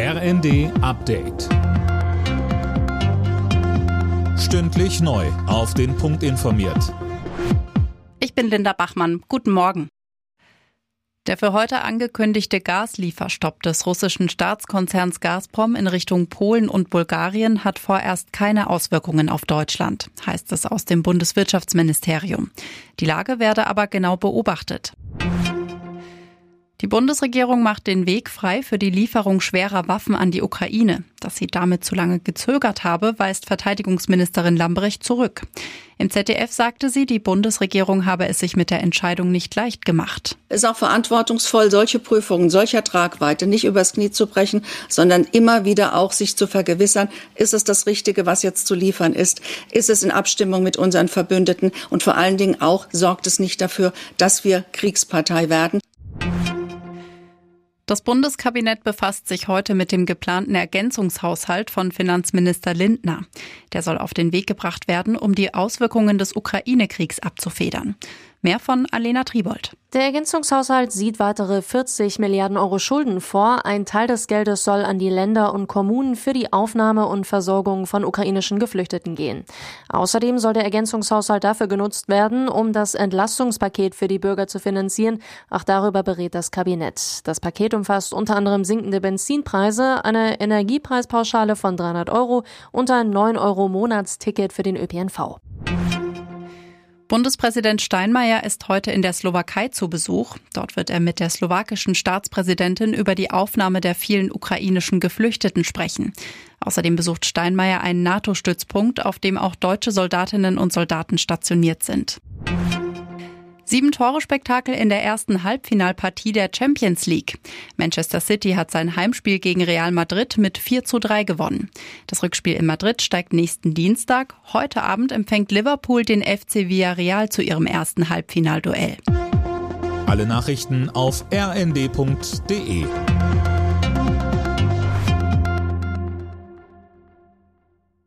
RND Update. Stündlich neu. Auf den Punkt informiert. Ich bin Linda Bachmann. Guten Morgen. Der für heute angekündigte Gaslieferstopp des russischen Staatskonzerns Gazprom in Richtung Polen und Bulgarien hat vorerst keine Auswirkungen auf Deutschland, heißt es aus dem Bundeswirtschaftsministerium. Die Lage werde aber genau beobachtet. Die Bundesregierung macht den Weg frei für die Lieferung schwerer Waffen an die Ukraine. Dass sie damit zu lange gezögert habe, weist Verteidigungsministerin Lambrecht zurück. Im ZDF sagte sie, die Bundesregierung habe es sich mit der Entscheidung nicht leicht gemacht. Es ist auch verantwortungsvoll, solche Prüfungen solcher Tragweite nicht übers Knie zu brechen, sondern immer wieder auch sich zu vergewissern, ist es das Richtige, was jetzt zu liefern ist? Ist es in Abstimmung mit unseren Verbündeten? Und vor allen Dingen auch sorgt es nicht dafür, dass wir Kriegspartei werden. Das Bundeskabinett befasst sich heute mit dem geplanten Ergänzungshaushalt von Finanzminister Lindner. Der soll auf den Weg gebracht werden, um die Auswirkungen des Ukraine-Kriegs abzufedern. Mehr von Alena Tribold. Der Ergänzungshaushalt sieht weitere 40 Milliarden Euro Schulden vor. Ein Teil des Geldes soll an die Länder und Kommunen für die Aufnahme und Versorgung von ukrainischen Geflüchteten gehen. Außerdem soll der Ergänzungshaushalt dafür genutzt werden, um das Entlastungspaket für die Bürger zu finanzieren. Auch darüber berät das Kabinett. Das Paket umfasst unter anderem sinkende Benzinpreise, eine Energiepreispauschale von 300 Euro und ein 9 Euro Monatsticket für den ÖPNV. Bundespräsident Steinmeier ist heute in der Slowakei zu Besuch. Dort wird er mit der slowakischen Staatspräsidentin über die Aufnahme der vielen ukrainischen Geflüchteten sprechen. Außerdem besucht Steinmeier einen NATO-Stützpunkt, auf dem auch deutsche Soldatinnen und Soldaten stationiert sind. Sieben Tore-Spektakel in der ersten Halbfinalpartie der Champions League. Manchester City hat sein Heimspiel gegen Real Madrid mit 4 zu 3 gewonnen. Das Rückspiel in Madrid steigt nächsten Dienstag. Heute Abend empfängt Liverpool den FC Villarreal zu ihrem ersten Halbfinalduell. Alle Nachrichten auf rnd.de